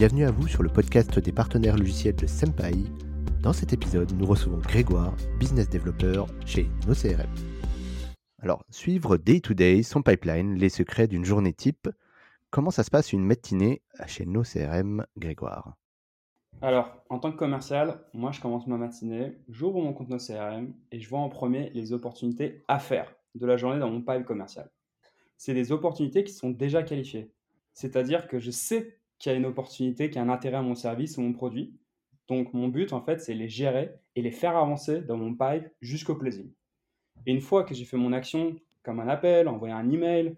bienvenue à vous sur le podcast des partenaires logiciels de Senpai. Dans cet épisode, nous recevons Grégoire, business developer chez NoCRM. Alors, suivre day to day son pipeline, les secrets d'une journée type. Comment ça se passe une matinée chez NoCRM, Grégoire? Alors, en tant que commercial, moi je commence ma matinée, j'ouvre mon compte NoCRM et je vois en premier les opportunités à faire de la journée dans mon pipe commercial. C'est des opportunités qui sont déjà qualifiées. C'est-à-dire que je sais qu'il y a une opportunité, qu'il y a un intérêt à mon service ou mon produit. Donc mon but, en fait, c'est les gérer et les faire avancer dans mon pipe jusqu'au closing. Et une fois que j'ai fait mon action, comme un appel, envoyer un email,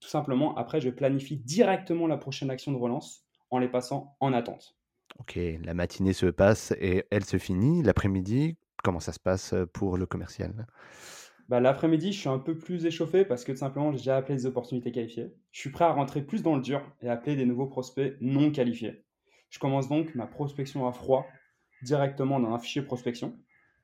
tout simplement, après, je planifie directement la prochaine action de relance en les passant en attente. Ok, la matinée se passe et elle se finit. L'après-midi, comment ça se passe pour le commercial? Bah, L'après-midi, je suis un peu plus échauffé parce que tout simplement, j'ai déjà appelé des opportunités qualifiées. Je suis prêt à rentrer plus dans le dur et appeler des nouveaux prospects non qualifiés. Je commence donc ma prospection à froid directement dans un fichier prospection.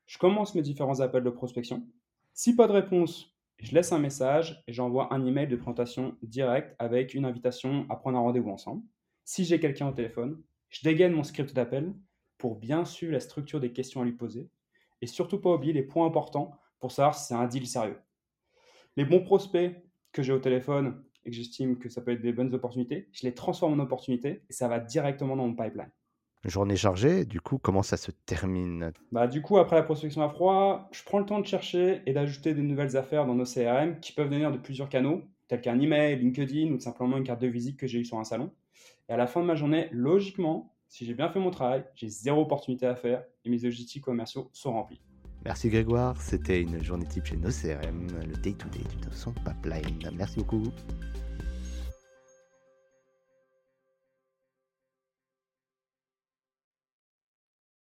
Je commence mes différents appels de prospection. Si pas de réponse, je laisse un message et j'envoie un email de présentation direct avec une invitation à prendre un rendez-vous ensemble. Si j'ai quelqu'un au téléphone, je dégaine mon script d'appel pour bien suivre la structure des questions à lui poser et surtout pas oublier les points importants pour savoir si c'est un deal sérieux. Les bons prospects que j'ai au téléphone et que j'estime que ça peut être des bonnes opportunités, je les transforme en opportunités et ça va directement dans mon pipeline. Journée chargée, du coup, comment ça se termine? Bah, Du coup, après la prospection à froid, je prends le temps de chercher et d'ajouter des nouvelles affaires dans nos CRM qui peuvent venir de plusieurs canaux, tels qu'un email, LinkedIn ou simplement une carte de visite que j'ai eue sur un salon. Et à la fin de ma journée, logiquement, si j'ai bien fait mon travail, j'ai zéro opportunité à faire et mes objectifs commerciaux sont remplis. Merci Grégoire, c'était une journée type chez nos CRM, le day-to-day -day de son pipeline. Merci beaucoup.